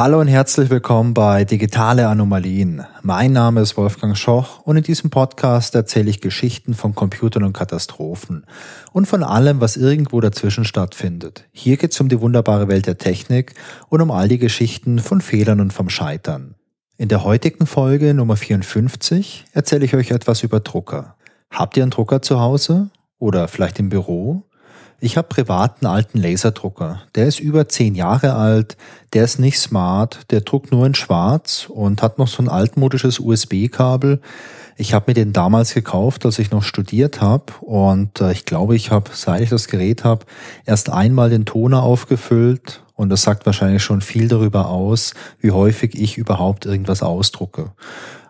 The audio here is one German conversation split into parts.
Hallo und herzlich willkommen bei Digitale Anomalien. Mein Name ist Wolfgang Schoch und in diesem Podcast erzähle ich Geschichten von Computern und Katastrophen und von allem, was irgendwo dazwischen stattfindet. Hier geht es um die wunderbare Welt der Technik und um all die Geschichten von Fehlern und vom Scheitern. In der heutigen Folge Nummer 54 erzähle ich euch etwas über Drucker. Habt ihr einen Drucker zu Hause oder vielleicht im Büro? Ich habe privaten alten Laserdrucker. Der ist über zehn Jahre alt, der ist nicht smart, der druckt nur in schwarz und hat noch so ein altmodisches USB-Kabel. Ich habe mir den damals gekauft, als ich noch studiert habe und äh, ich glaube, ich habe, seit ich das Gerät habe, erst einmal den Toner aufgefüllt und das sagt wahrscheinlich schon viel darüber aus, wie häufig ich überhaupt irgendwas ausdrucke.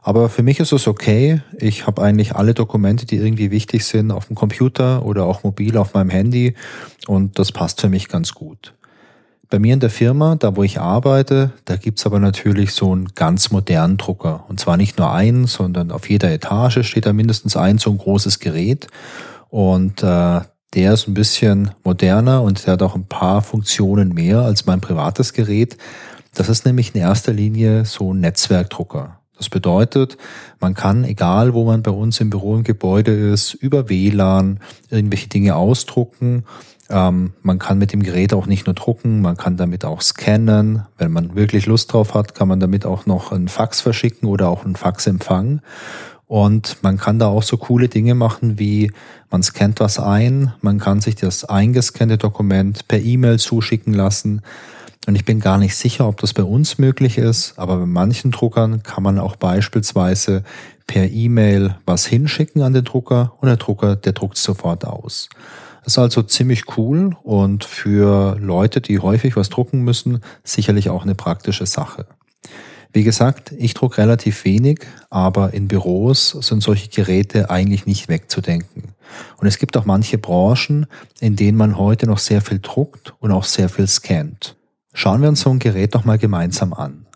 Aber für mich ist es okay. Ich habe eigentlich alle Dokumente, die irgendwie wichtig sind, auf dem Computer oder auch mobil auf meinem Handy und das passt für mich ganz gut. Bei mir in der Firma, da wo ich arbeite, da gibt's aber natürlich so einen ganz modernen Drucker. Und zwar nicht nur einen, sondern auf jeder Etage steht da mindestens ein so ein großes Gerät. Und äh, der ist ein bisschen moderner und der hat auch ein paar Funktionen mehr als mein privates Gerät. Das ist nämlich in erster Linie so ein Netzwerkdrucker. Das bedeutet, man kann, egal wo man bei uns im Büro im Gebäude ist, über WLAN irgendwelche Dinge ausdrucken. Ähm, man kann mit dem Gerät auch nicht nur drucken, man kann damit auch scannen. Wenn man wirklich Lust drauf hat, kann man damit auch noch einen Fax verschicken oder auch einen Fax empfangen. Und man kann da auch so coole Dinge machen, wie man scannt was ein, man kann sich das eingescannte Dokument per E-Mail zuschicken lassen. Und ich bin gar nicht sicher, ob das bei uns möglich ist, aber bei manchen Druckern kann man auch beispielsweise per E-Mail was hinschicken an den Drucker und der Drucker, der druckt sofort aus. Das ist also ziemlich cool und für Leute, die häufig was drucken müssen, sicherlich auch eine praktische Sache. Wie gesagt, ich druck relativ wenig, aber in Büros sind solche Geräte eigentlich nicht wegzudenken. Und es gibt auch manche Branchen, in denen man heute noch sehr viel druckt und auch sehr viel scannt. Schauen wir uns so ein Gerät doch mal gemeinsam an.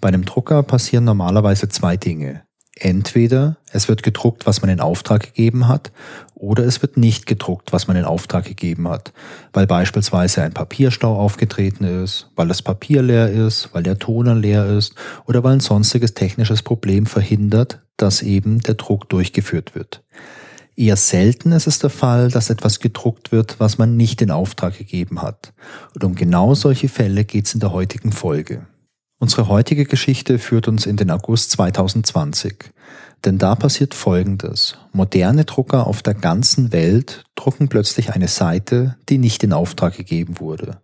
Bei einem Drucker passieren normalerweise zwei Dinge. Entweder es wird gedruckt, was man in Auftrag gegeben hat, oder es wird nicht gedruckt, was man in Auftrag gegeben hat, weil beispielsweise ein Papierstau aufgetreten ist, weil das Papier leer ist, weil der Toner leer ist oder weil ein sonstiges technisches Problem verhindert, dass eben der Druck durchgeführt wird. Eher selten ist es der Fall, dass etwas gedruckt wird, was man nicht in Auftrag gegeben hat. Und um genau solche Fälle geht es in der heutigen Folge. Unsere heutige Geschichte führt uns in den August 2020. Denn da passiert Folgendes. Moderne Drucker auf der ganzen Welt drucken plötzlich eine Seite, die nicht in Auftrag gegeben wurde.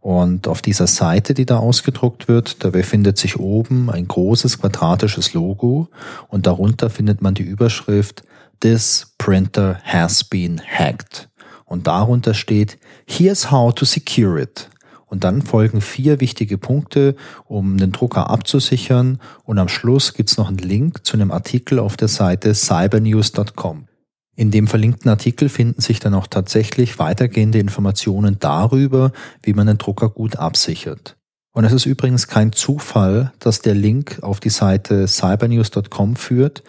Und auf dieser Seite, die da ausgedruckt wird, da befindet sich oben ein großes quadratisches Logo und darunter findet man die Überschrift This printer has been hacked. Und darunter steht, here's how to secure it. Und dann folgen vier wichtige Punkte, um den Drucker abzusichern. Und am Schluss gibt's noch einen Link zu einem Artikel auf der Seite cybernews.com. In dem verlinkten Artikel finden sich dann auch tatsächlich weitergehende Informationen darüber, wie man den Drucker gut absichert. Und es ist übrigens kein Zufall, dass der Link auf die Seite cybernews.com führt,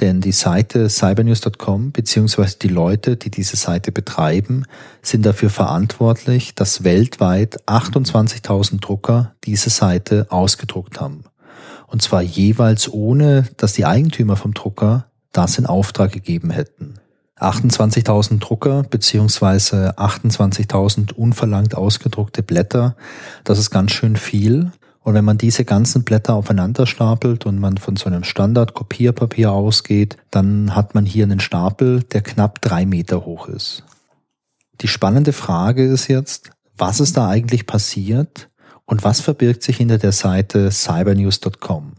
denn die Seite cybernews.com beziehungsweise die Leute, die diese Seite betreiben, sind dafür verantwortlich, dass weltweit 28.000 Drucker diese Seite ausgedruckt haben. Und zwar jeweils ohne, dass die Eigentümer vom Drucker das in Auftrag gegeben hätten. 28.000 Drucker beziehungsweise 28.000 unverlangt ausgedruckte Blätter, das ist ganz schön viel. Und wenn man diese ganzen Blätter aufeinander stapelt und man von so einem Standard-Kopierpapier ausgeht, dann hat man hier einen Stapel, der knapp drei Meter hoch ist. Die spannende Frage ist jetzt, was ist da eigentlich passiert und was verbirgt sich hinter der Seite cybernews.com?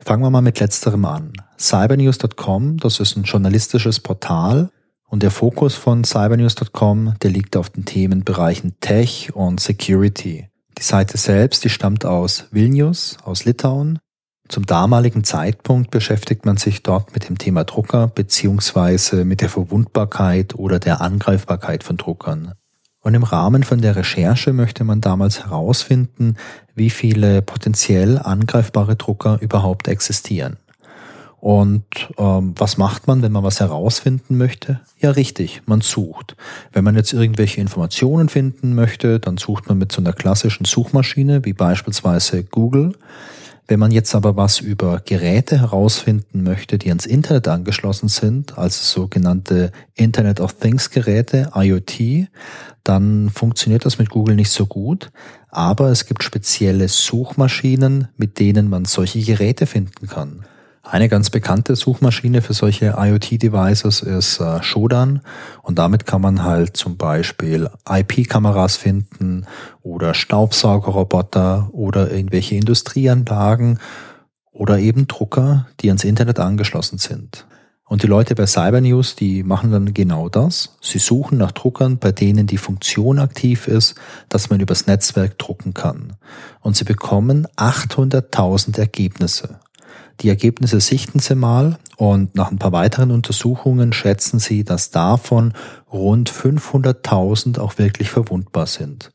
Fangen wir mal mit letzterem an. Cybernews.com, das ist ein journalistisches Portal und der Fokus von cybernews.com, der liegt auf den Themenbereichen Tech und Security. Die Seite selbst, die stammt aus Vilnius, aus Litauen. Zum damaligen Zeitpunkt beschäftigt man sich dort mit dem Thema Drucker beziehungsweise mit der Verwundbarkeit oder der Angreifbarkeit von Druckern. Und im Rahmen von der Recherche möchte man damals herausfinden, wie viele potenziell angreifbare Drucker überhaupt existieren. Und ähm, was macht man, wenn man was herausfinden möchte? Ja, richtig, man sucht. Wenn man jetzt irgendwelche Informationen finden möchte, dann sucht man mit so einer klassischen Suchmaschine wie beispielsweise Google. Wenn man jetzt aber was über Geräte herausfinden möchte, die ans Internet angeschlossen sind, also sogenannte Internet of Things Geräte, IoT, dann funktioniert das mit Google nicht so gut. Aber es gibt spezielle Suchmaschinen, mit denen man solche Geräte finden kann. Eine ganz bekannte Suchmaschine für solche IoT-Devices ist äh, Shodan und damit kann man halt zum Beispiel IP-Kameras finden oder Staubsaugerroboter oder irgendwelche Industrieanlagen oder eben Drucker, die ans Internet angeschlossen sind. Und die Leute bei Cybernews, die machen dann genau das. Sie suchen nach Druckern, bei denen die Funktion aktiv ist, dass man übers Netzwerk drucken kann. Und sie bekommen 800.000 Ergebnisse. Die Ergebnisse sichten Sie mal und nach ein paar weiteren Untersuchungen schätzen Sie, dass davon rund 500.000 auch wirklich verwundbar sind.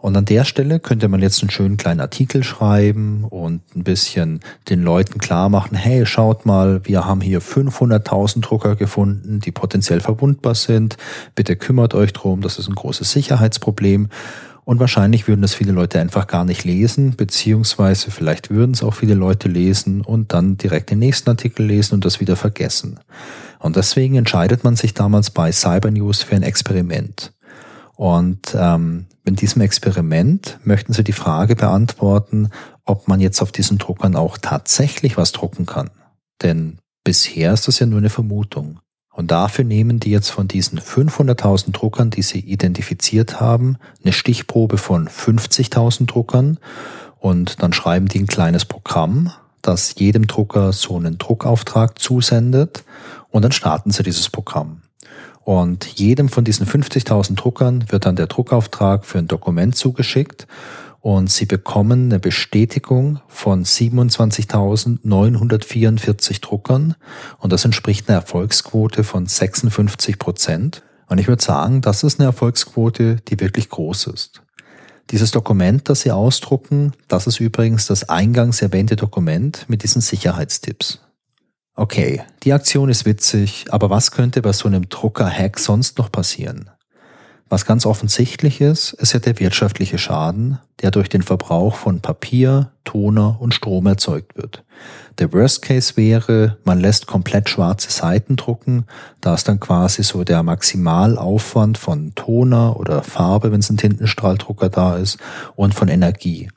Und an der Stelle könnte man jetzt einen schönen kleinen Artikel schreiben und ein bisschen den Leuten klar machen, hey, schaut mal, wir haben hier 500.000 Drucker gefunden, die potenziell verwundbar sind. Bitte kümmert euch drum, das ist ein großes Sicherheitsproblem. Und wahrscheinlich würden das viele Leute einfach gar nicht lesen, beziehungsweise vielleicht würden es auch viele Leute lesen und dann direkt den nächsten Artikel lesen und das wieder vergessen. Und deswegen entscheidet man sich damals bei Cyber News für ein Experiment. Und ähm, in diesem Experiment möchten sie die Frage beantworten, ob man jetzt auf diesen Druckern auch tatsächlich was drucken kann. Denn bisher ist das ja nur eine Vermutung. Und dafür nehmen die jetzt von diesen 500.000 Druckern, die sie identifiziert haben, eine Stichprobe von 50.000 Druckern. Und dann schreiben die ein kleines Programm, das jedem Drucker so einen Druckauftrag zusendet. Und dann starten sie dieses Programm. Und jedem von diesen 50.000 Druckern wird dann der Druckauftrag für ein Dokument zugeschickt und sie bekommen eine Bestätigung von 27.944 Druckern und das entspricht einer Erfolgsquote von 56 Prozent. Und ich würde sagen, das ist eine Erfolgsquote, die wirklich groß ist. Dieses Dokument, das Sie ausdrucken, das ist übrigens das eingangs erwähnte Dokument mit diesen Sicherheitstipps. Okay, die Aktion ist witzig, aber was könnte bei so einem Drucker-Hack sonst noch passieren? Was ganz offensichtlich ist, ist ja der wirtschaftliche Schaden, der durch den Verbrauch von Papier, Toner und Strom erzeugt wird. Der Worst Case wäre, man lässt komplett schwarze Seiten drucken, da ist dann quasi so der Maximalaufwand von Toner oder Farbe, wenn es ein Tintenstrahldrucker da ist, und von Energie.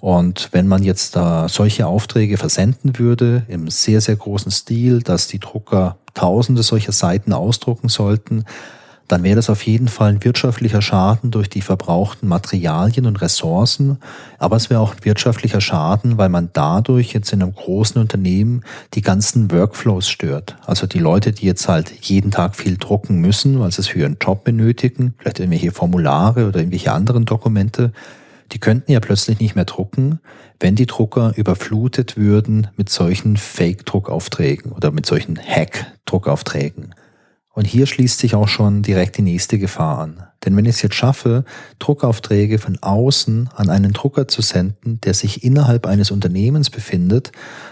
Und wenn man jetzt da solche Aufträge versenden würde, im sehr, sehr großen Stil, dass die Drucker tausende solcher Seiten ausdrucken sollten, dann wäre das auf jeden Fall ein wirtschaftlicher Schaden durch die verbrauchten Materialien und Ressourcen, aber es wäre auch ein wirtschaftlicher Schaden, weil man dadurch jetzt in einem großen Unternehmen die ganzen Workflows stört. Also die Leute, die jetzt halt jeden Tag viel drucken müssen, weil sie es für ihren Job benötigen, vielleicht irgendwelche Formulare oder irgendwelche anderen Dokumente, die könnten ja plötzlich nicht mehr drucken, wenn die Drucker überflutet würden mit solchen Fake-Druckaufträgen oder mit solchen Hack-Druckaufträgen. Und hier schließt sich auch schon direkt die nächste Gefahr an. Denn wenn ich es jetzt schaffe, Druckaufträge von außen an einen Drucker zu senden, der sich innerhalb eines Unternehmens befindet,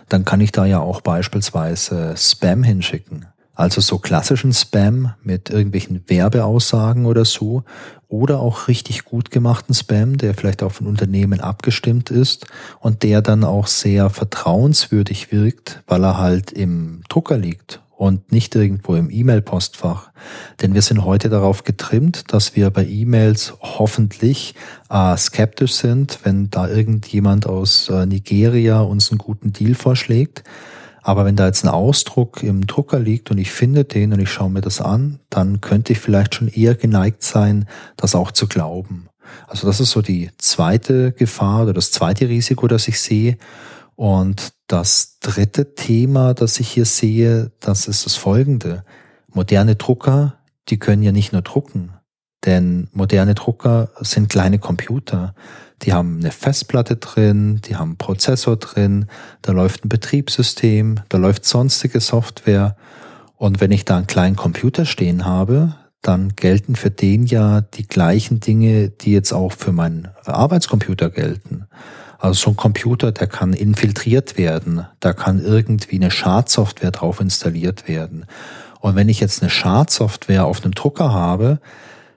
dann kann ich da ja auch beispielsweise Spam hinschicken. Also so klassischen Spam mit irgendwelchen Werbeaussagen oder so. Oder auch richtig gut gemachten Spam, der vielleicht auf ein Unternehmen abgestimmt ist und der dann auch sehr vertrauenswürdig wirkt, weil er halt im Drucker liegt und nicht irgendwo im E-Mail-Postfach. Denn wir sind heute darauf getrimmt, dass wir bei E-Mails hoffentlich äh, skeptisch sind, wenn da irgendjemand aus äh, Nigeria uns einen guten Deal vorschlägt. Aber wenn da jetzt ein Ausdruck im Drucker liegt und ich finde den und ich schaue mir das an, dann könnte ich vielleicht schon eher geneigt sein, das auch zu glauben. Also das ist so die zweite Gefahr oder das zweite Risiko, das ich sehe. Und das dritte Thema, das ich hier sehe, das ist das folgende. Moderne Drucker, die können ja nicht nur drucken, denn moderne Drucker sind kleine Computer. Die haben eine Festplatte drin, die haben einen Prozessor drin, da läuft ein Betriebssystem, da läuft sonstige Software. Und wenn ich da einen kleinen Computer stehen habe, dann gelten für den ja die gleichen Dinge, die jetzt auch für meinen Arbeitscomputer gelten. Also so ein Computer, der kann infiltriert werden, da kann irgendwie eine Schadsoftware drauf installiert werden. Und wenn ich jetzt eine Schadsoftware auf einem Drucker habe,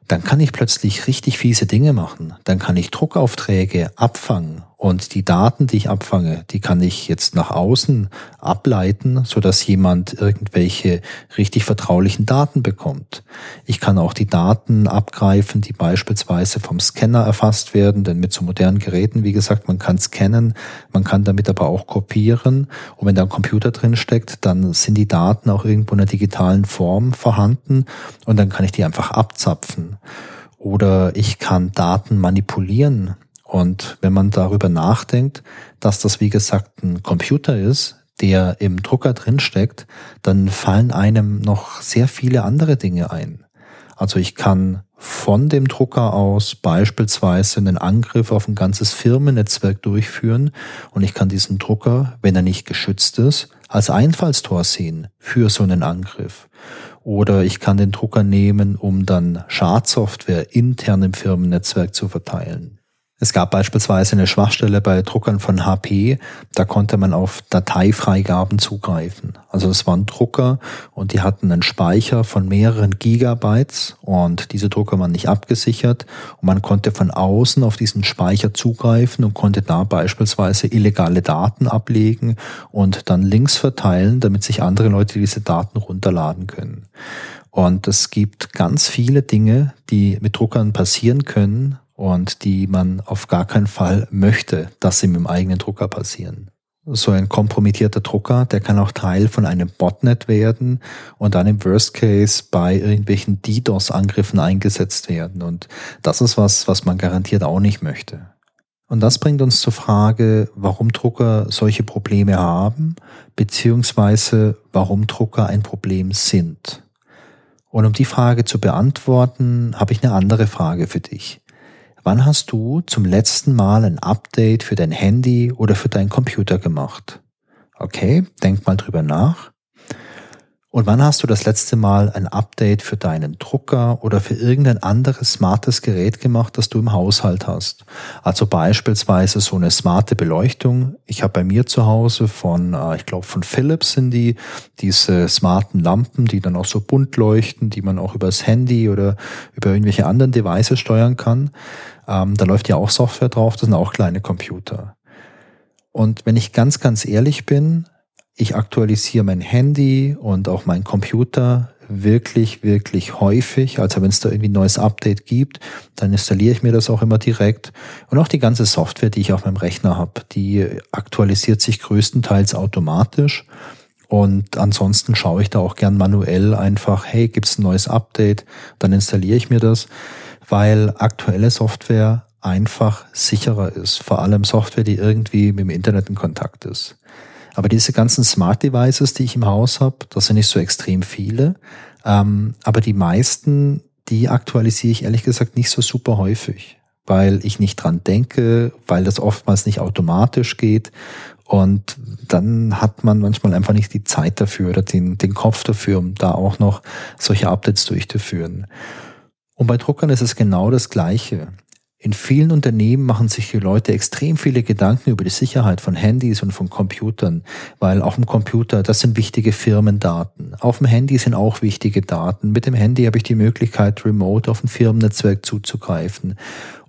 dann kann ich plötzlich richtig fiese Dinge machen. Dann kann ich Druckaufträge abfangen und die Daten, die ich abfange, die kann ich jetzt nach außen ableiten, so dass jemand irgendwelche richtig vertraulichen Daten bekommt. Ich kann auch die Daten abgreifen, die beispielsweise vom Scanner erfasst werden, denn mit so modernen Geräten, wie gesagt, man kann scannen, man kann damit aber auch kopieren. Und wenn da ein Computer drin steckt, dann sind die Daten auch irgendwo in einer digitalen Form vorhanden und dann kann ich die einfach abzapfen. Oder ich kann Daten manipulieren. Und wenn man darüber nachdenkt, dass das wie gesagt ein Computer ist, der im Drucker drinsteckt, dann fallen einem noch sehr viele andere Dinge ein. Also ich kann von dem Drucker aus beispielsweise einen Angriff auf ein ganzes Firmennetzwerk durchführen und ich kann diesen Drucker, wenn er nicht geschützt ist, als Einfallstor sehen für so einen Angriff. Oder ich kann den Drucker nehmen, um dann Schadsoftware intern im Firmennetzwerk zu verteilen. Es gab beispielsweise eine Schwachstelle bei Druckern von HP, da konnte man auf Dateifreigaben zugreifen. Also es waren Drucker und die hatten einen Speicher von mehreren Gigabytes und diese Drucker waren nicht abgesichert und man konnte von außen auf diesen Speicher zugreifen und konnte da beispielsweise illegale Daten ablegen und dann Links verteilen, damit sich andere Leute diese Daten runterladen können. Und es gibt ganz viele Dinge, die mit Druckern passieren können und die man auf gar keinen Fall möchte, dass sie mit dem eigenen Drucker passieren. So ein kompromittierter Drucker, der kann auch Teil von einem Botnet werden und dann im Worst Case bei irgendwelchen DDoS-Angriffen eingesetzt werden. Und das ist was, was man garantiert auch nicht möchte. Und das bringt uns zur Frage, warum Drucker solche Probleme haben, beziehungsweise warum Drucker ein Problem sind. Und um die Frage zu beantworten, habe ich eine andere Frage für dich. Wann hast du zum letzten Mal ein Update für dein Handy oder für deinen Computer gemacht? Okay, denk mal drüber nach. Und wann hast du das letzte Mal ein Update für deinen Drucker oder für irgendein anderes smartes Gerät gemacht, das du im Haushalt hast? Also beispielsweise so eine smarte Beleuchtung. Ich habe bei mir zu Hause von, äh, ich glaube von Philips sind die, diese smarten Lampen, die dann auch so bunt leuchten, die man auch übers Handy oder über irgendwelche anderen Devices steuern kann. Ähm, da läuft ja auch Software drauf, das sind auch kleine Computer. Und wenn ich ganz, ganz ehrlich bin, ich aktualisiere mein Handy und auch mein Computer wirklich, wirklich häufig. Also wenn es da irgendwie ein neues Update gibt, dann installiere ich mir das auch immer direkt. Und auch die ganze Software, die ich auf meinem Rechner habe, die aktualisiert sich größtenteils automatisch. Und ansonsten schaue ich da auch gern manuell einfach, hey, gibt es ein neues Update? Dann installiere ich mir das, weil aktuelle Software einfach sicherer ist. Vor allem Software, die irgendwie mit dem Internet in Kontakt ist. Aber diese ganzen Smart Devices, die ich im Haus habe, das sind nicht so extrem viele. Ähm, aber die meisten, die aktualisiere ich ehrlich gesagt nicht so super häufig, weil ich nicht dran denke, weil das oftmals nicht automatisch geht. Und dann hat man manchmal einfach nicht die Zeit dafür oder den, den Kopf dafür, um da auch noch solche Updates durchzuführen. Und bei Druckern ist es genau das Gleiche. In vielen Unternehmen machen sich die Leute extrem viele Gedanken über die Sicherheit von Handys und von Computern, weil auf dem Computer, das sind wichtige Firmendaten. Auf dem Handy sind auch wichtige Daten. Mit dem Handy habe ich die Möglichkeit, remote auf ein Firmennetzwerk zuzugreifen.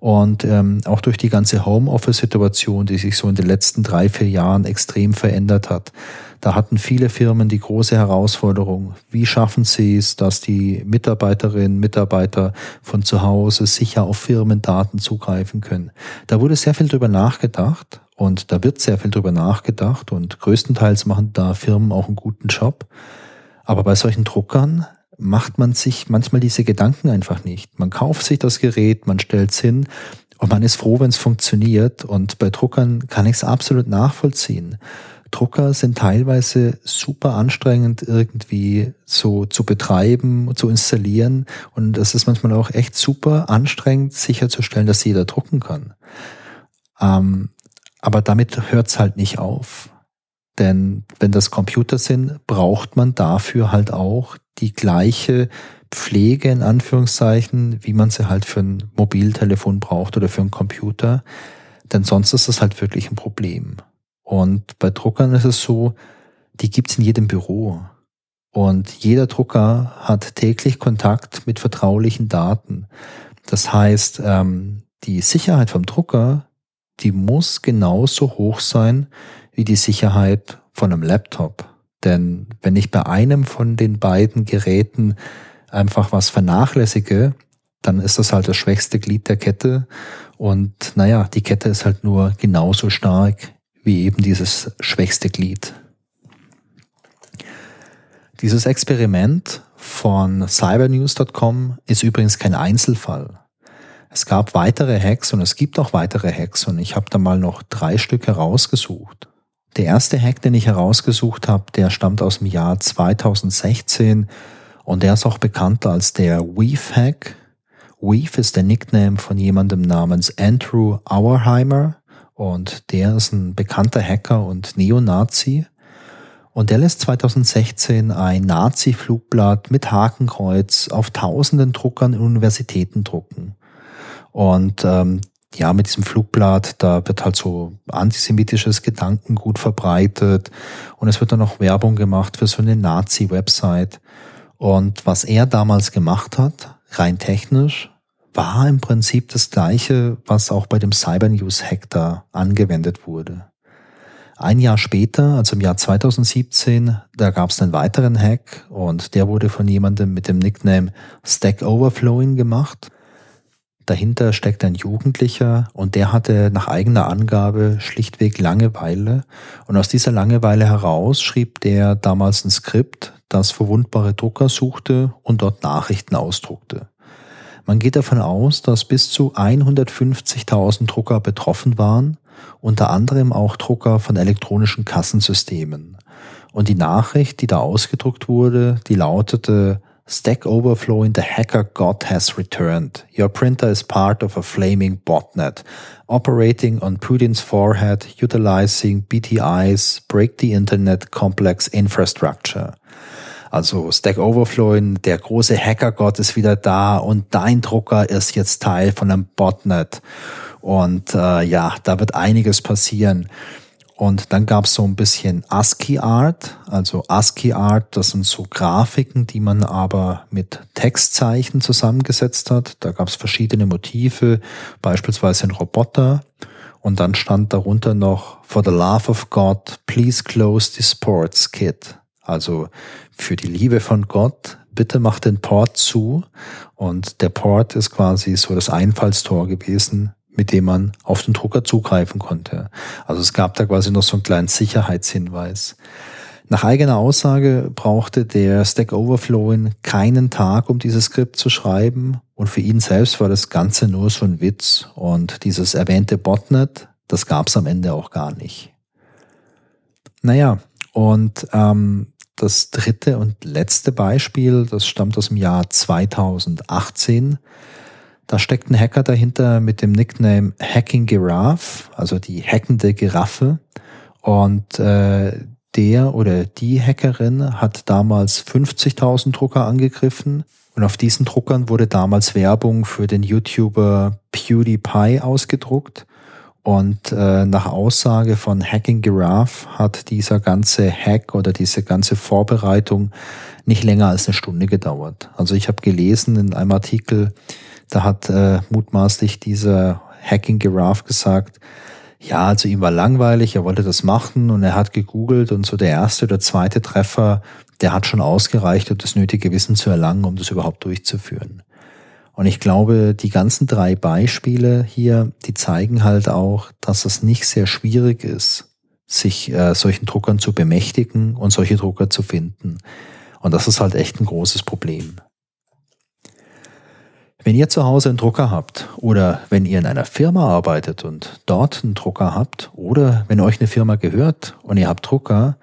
Und ähm, auch durch die ganze Homeoffice-Situation, die sich so in den letzten drei, vier Jahren extrem verändert hat, da hatten viele Firmen die große Herausforderung, wie schaffen sie es, dass die Mitarbeiterinnen, Mitarbeiter von zu Hause sicher auf Firmendaten zugreifen können. Da wurde sehr viel drüber nachgedacht und da wird sehr viel drüber nachgedacht und größtenteils machen da Firmen auch einen guten Job. Aber bei solchen Druckern macht man sich manchmal diese Gedanken einfach nicht. Man kauft sich das Gerät, man stellt es hin und man ist froh, wenn es funktioniert. Und bei Druckern kann ich es absolut nachvollziehen. Drucker sind teilweise super anstrengend irgendwie so zu betreiben, zu installieren. Und es ist manchmal auch echt super anstrengend sicherzustellen, dass jeder drucken kann. Ähm, aber damit hört es halt nicht auf. Denn wenn das Computer sind, braucht man dafür halt auch die gleiche Pflege in Anführungszeichen, wie man sie halt für ein Mobiltelefon braucht oder für einen Computer. Denn sonst ist das halt wirklich ein Problem. Und bei Druckern ist es so, die gibt's in jedem Büro. Und jeder Drucker hat täglich Kontakt mit vertraulichen Daten. Das heißt, ähm, die Sicherheit vom Drucker, die muss genauso hoch sein wie die Sicherheit von einem Laptop. Denn wenn ich bei einem von den beiden Geräten einfach was vernachlässige, dann ist das halt das schwächste Glied der Kette. Und naja, die Kette ist halt nur genauso stark wie eben dieses schwächste Glied. Dieses Experiment von cybernews.com ist übrigens kein Einzelfall. Es gab weitere Hacks und es gibt auch weitere Hacks und ich habe da mal noch drei Stück herausgesucht. Der erste Hack, den ich herausgesucht habe, der stammt aus dem Jahr 2016 und der ist auch bekannt als der Weave Hack. Weave ist der Nickname von jemandem namens Andrew Auerheimer und der ist ein bekannter Hacker und Neonazi. Und der lässt 2016 ein Nazi-Flugblatt mit Hakenkreuz auf tausenden Druckern in Universitäten drucken. Und ähm, ja, mit diesem Flugblatt, da wird halt so antisemitisches Gedankengut verbreitet und es wird dann auch Werbung gemacht für so eine Nazi-Website. Und was er damals gemacht hat, rein technisch, war im Prinzip das gleiche, was auch bei dem Cyber News Hack da angewendet wurde. Ein Jahr später, also im Jahr 2017, da gab es einen weiteren Hack und der wurde von jemandem mit dem Nickname Stack Overflowing gemacht. Dahinter steckt ein Jugendlicher und der hatte nach eigener Angabe schlichtweg Langeweile und aus dieser Langeweile heraus schrieb der damals ein Skript, das verwundbare Drucker suchte und dort Nachrichten ausdruckte. Man geht davon aus, dass bis zu 150.000 Drucker betroffen waren unter anderem auch Drucker von elektronischen Kassensystemen. Und die Nachricht, die da ausgedruckt wurde, die lautete Stack Overflowing, the hacker god has returned. Your printer is part of a flaming botnet, operating on Putin's forehead, utilizing BTI's Break the Internet Complex Infrastructure. Also Stack Overflowing, der große Hackergott ist wieder da und dein Drucker ist jetzt Teil von einem Botnet. Und äh, ja, da wird einiges passieren. Und dann gab es so ein bisschen ASCII Art. Also ASCII Art, das sind so Grafiken, die man aber mit Textzeichen zusammengesetzt hat. Da gab es verschiedene Motive, beispielsweise ein Roboter. Und dann stand darunter noch, For the love of God, please close the sports kit. Also für die Liebe von Gott, bitte mach den Port zu. Und der Port ist quasi so das Einfallstor gewesen mit dem man auf den Drucker zugreifen konnte. Also es gab da quasi noch so einen kleinen Sicherheitshinweis. Nach eigener Aussage brauchte der Stack Overflowing keinen Tag, um dieses Skript zu schreiben. Und für ihn selbst war das Ganze nur so ein Witz. Und dieses erwähnte Botnet, das gab es am Ende auch gar nicht. Naja, und ähm, das dritte und letzte Beispiel, das stammt aus dem Jahr 2018. Da steckt ein Hacker dahinter mit dem Nickname Hacking Giraffe, also die hackende Giraffe. Und äh, der oder die Hackerin hat damals 50.000 Drucker angegriffen. Und auf diesen Druckern wurde damals Werbung für den YouTuber PewDiePie ausgedruckt. Und äh, nach Aussage von Hacking Giraffe hat dieser ganze Hack oder diese ganze Vorbereitung nicht länger als eine Stunde gedauert. Also ich habe gelesen in einem Artikel, da hat äh, mutmaßlich dieser Hacking Giraffe gesagt, ja, also ihm war langweilig, er wollte das machen und er hat gegoogelt und so der erste oder zweite Treffer, der hat schon ausgereicht, um das nötige Wissen zu erlangen, um das überhaupt durchzuführen. Und ich glaube, die ganzen drei Beispiele hier, die zeigen halt auch, dass es nicht sehr schwierig ist, sich äh, solchen Druckern zu bemächtigen und solche Drucker zu finden. Und das ist halt echt ein großes Problem. Wenn ihr zu Hause einen Drucker habt oder wenn ihr in einer Firma arbeitet und dort einen Drucker habt oder wenn euch eine Firma gehört und ihr habt Drucker,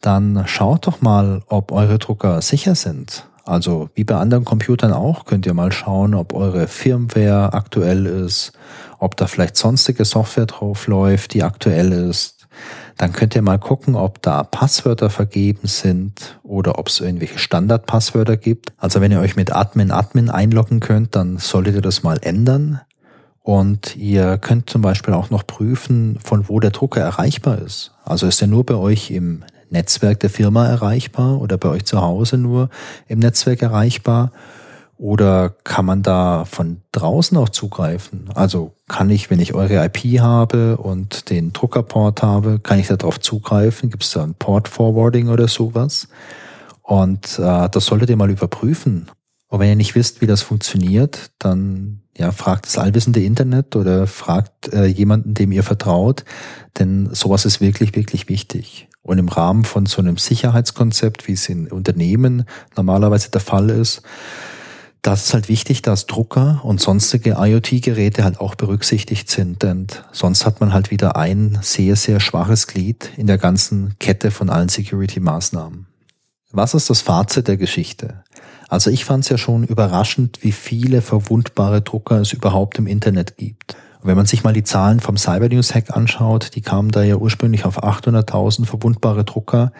dann schaut doch mal, ob eure Drucker sicher sind. Also wie bei anderen Computern auch, könnt ihr mal schauen, ob eure Firmware aktuell ist, ob da vielleicht sonstige Software drauf läuft, die aktuell ist, dann könnt ihr mal gucken, ob da Passwörter vergeben sind oder ob es irgendwelche Standardpasswörter gibt. Also wenn ihr euch mit Admin Admin einloggen könnt, dann solltet ihr das mal ändern. Und ihr könnt zum Beispiel auch noch prüfen, von wo der Drucker erreichbar ist. Also ist er nur bei euch im Netzwerk der Firma erreichbar oder bei euch zu Hause nur im Netzwerk erreichbar? Oder kann man da von draußen auch zugreifen? Also kann ich, wenn ich eure IP habe und den Druckerport habe, kann ich darauf zugreifen? Gibt es da ein Port Forwarding oder sowas? Und äh, das solltet ihr mal überprüfen. Und wenn ihr nicht wisst, wie das funktioniert, dann ja, fragt das allwissende Internet oder fragt äh, jemanden, dem ihr vertraut, denn sowas ist wirklich, wirklich wichtig. Und im Rahmen von so einem Sicherheitskonzept, wie es in Unternehmen normalerweise der Fall ist, das ist halt wichtig, dass Drucker und sonstige IoT-Geräte halt auch berücksichtigt sind, denn sonst hat man halt wieder ein sehr, sehr schwaches Glied in der ganzen Kette von allen Security-Maßnahmen. Was ist das Fazit der Geschichte? Also ich fand es ja schon überraschend, wie viele verwundbare Drucker es überhaupt im Internet gibt. Wenn man sich mal die Zahlen vom Cyber News Hack anschaut, die kamen da ja ursprünglich auf 800.000 verwundbare Drucker.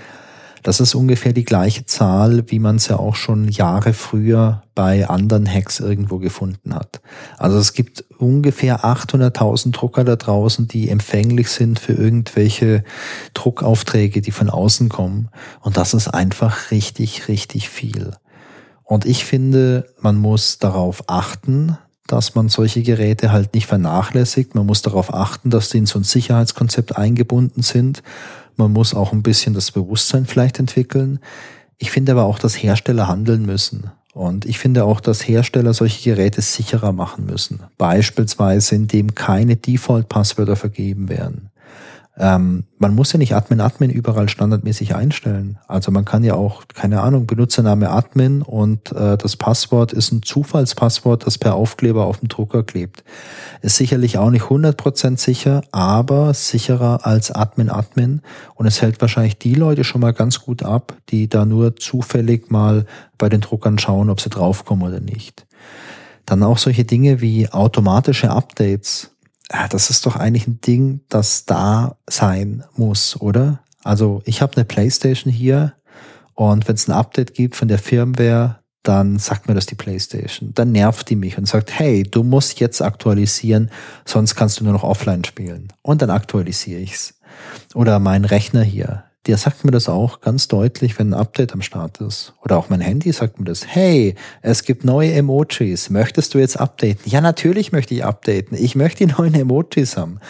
Das ist ungefähr die gleiche Zahl, wie man es ja auch schon Jahre früher bei anderen Hacks irgendwo gefunden hat. Also es gibt ungefähr 800.000 Drucker da draußen, die empfänglich sind für irgendwelche Druckaufträge, die von außen kommen. Und das ist einfach richtig, richtig viel. Und ich finde, man muss darauf achten, dass man solche Geräte halt nicht vernachlässigt. Man muss darauf achten, dass die in so ein Sicherheitskonzept eingebunden sind man muss auch ein bisschen das Bewusstsein vielleicht entwickeln. Ich finde aber auch, dass Hersteller handeln müssen. Und ich finde auch, dass Hersteller solche Geräte sicherer machen müssen. Beispielsweise, indem keine Default-Passwörter vergeben werden. Ähm, man muss ja nicht Admin-Admin überall standardmäßig einstellen. Also man kann ja auch, keine Ahnung, Benutzername Admin und äh, das Passwort ist ein Zufallspasswort, das per Aufkleber auf dem Drucker klebt. Ist sicherlich auch nicht 100% sicher, aber sicherer als Admin-Admin und es hält wahrscheinlich die Leute schon mal ganz gut ab, die da nur zufällig mal bei den Druckern schauen, ob sie draufkommen oder nicht. Dann auch solche Dinge wie automatische Updates ja, das ist doch eigentlich ein Ding, das da sein muss, oder? Also ich habe eine PlayStation hier und wenn es ein Update gibt von der Firmware, dann sagt mir das die PlayStation. Dann nervt die mich und sagt, hey, du musst jetzt aktualisieren, sonst kannst du nur noch offline spielen. Und dann aktualisiere ich's. Oder mein Rechner hier der sagt mir das auch ganz deutlich, wenn ein Update am Start ist. Oder auch mein Handy sagt mir das. Hey, es gibt neue Emojis. Möchtest du jetzt updaten? Ja, natürlich möchte ich updaten. Ich möchte die neuen Emojis haben.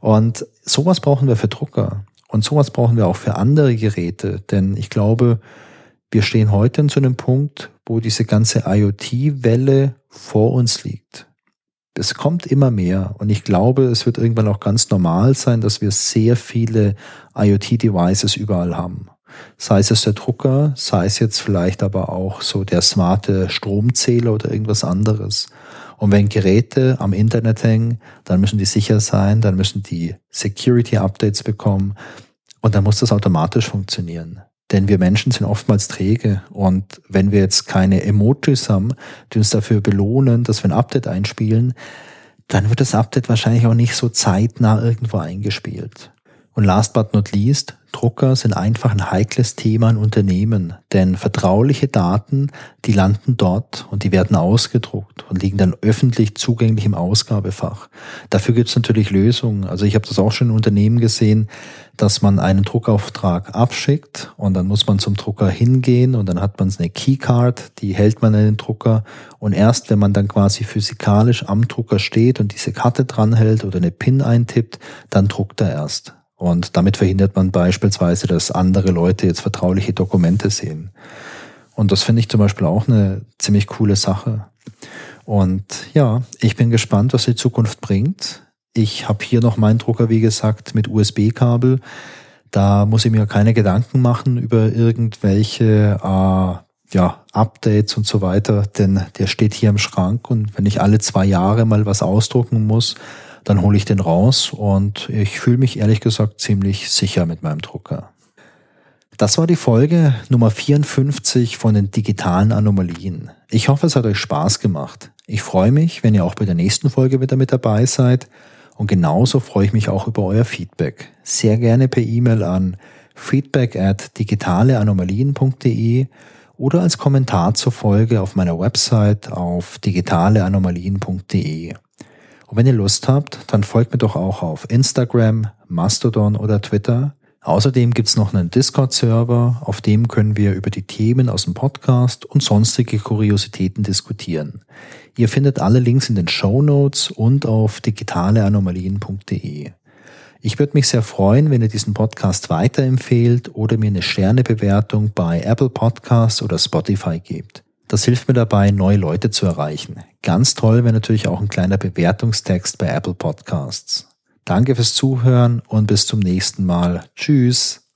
Und sowas brauchen wir für Drucker. Und sowas brauchen wir auch für andere Geräte. Denn ich glaube, wir stehen heute zu einem Punkt, wo diese ganze IoT-Welle vor uns liegt es kommt immer mehr und ich glaube, es wird irgendwann auch ganz normal sein, dass wir sehr viele IoT-Devices überall haben. Sei es der Drucker, sei es jetzt vielleicht aber auch so der smarte Stromzähler oder irgendwas anderes. Und wenn Geräte am Internet hängen, dann müssen die sicher sein, dann müssen die Security-Updates bekommen und dann muss das automatisch funktionieren. Denn wir Menschen sind oftmals träge. Und wenn wir jetzt keine Emojis haben, die uns dafür belohnen, dass wir ein Update einspielen, dann wird das Update wahrscheinlich auch nicht so zeitnah irgendwo eingespielt. Und last but not least, Drucker sind einfach ein heikles Thema in Unternehmen, denn vertrauliche Daten, die landen dort und die werden ausgedruckt und liegen dann öffentlich zugänglich im Ausgabefach. Dafür gibt es natürlich Lösungen. Also ich habe das auch schon in Unternehmen gesehen, dass man einen Druckauftrag abschickt und dann muss man zum Drucker hingehen und dann hat man eine Keycard, die hält man in den Drucker und erst wenn man dann quasi physikalisch am Drucker steht und diese Karte dranhält oder eine PIN eintippt, dann druckt er erst. Und damit verhindert man beispielsweise, dass andere Leute jetzt vertrauliche Dokumente sehen. Und das finde ich zum Beispiel auch eine ziemlich coole Sache. Und ja, ich bin gespannt, was die Zukunft bringt. Ich habe hier noch meinen Drucker, wie gesagt, mit USB-Kabel. Da muss ich mir keine Gedanken machen über irgendwelche äh, ja, Updates und so weiter, denn der steht hier im Schrank und wenn ich alle zwei Jahre mal was ausdrucken muss, dann hole ich den raus und ich fühle mich ehrlich gesagt ziemlich sicher mit meinem Drucker. Das war die Folge Nummer 54 von den digitalen Anomalien. Ich hoffe, es hat euch Spaß gemacht. Ich freue mich, wenn ihr auch bei der nächsten Folge wieder mit dabei seid. Und genauso freue ich mich auch über euer Feedback. Sehr gerne per E-Mail an feedback at digitaleanomalien.de oder als Kommentar zur Folge auf meiner Website auf digitaleanomalien.de. Und wenn ihr Lust habt, dann folgt mir doch auch auf Instagram, Mastodon oder Twitter. Außerdem gibt's noch einen Discord-Server, auf dem können wir über die Themen aus dem Podcast und sonstige Kuriositäten diskutieren. Ihr findet alle Links in den Show Notes und auf digitaleanomalien.de. Ich würde mich sehr freuen, wenn ihr diesen Podcast weiterempfehlt oder mir eine Sternebewertung bei Apple Podcasts oder Spotify gebt. Das hilft mir dabei, neue Leute zu erreichen. Ganz toll wäre natürlich auch ein kleiner Bewertungstext bei Apple Podcasts. Danke fürs Zuhören und bis zum nächsten Mal. Tschüss.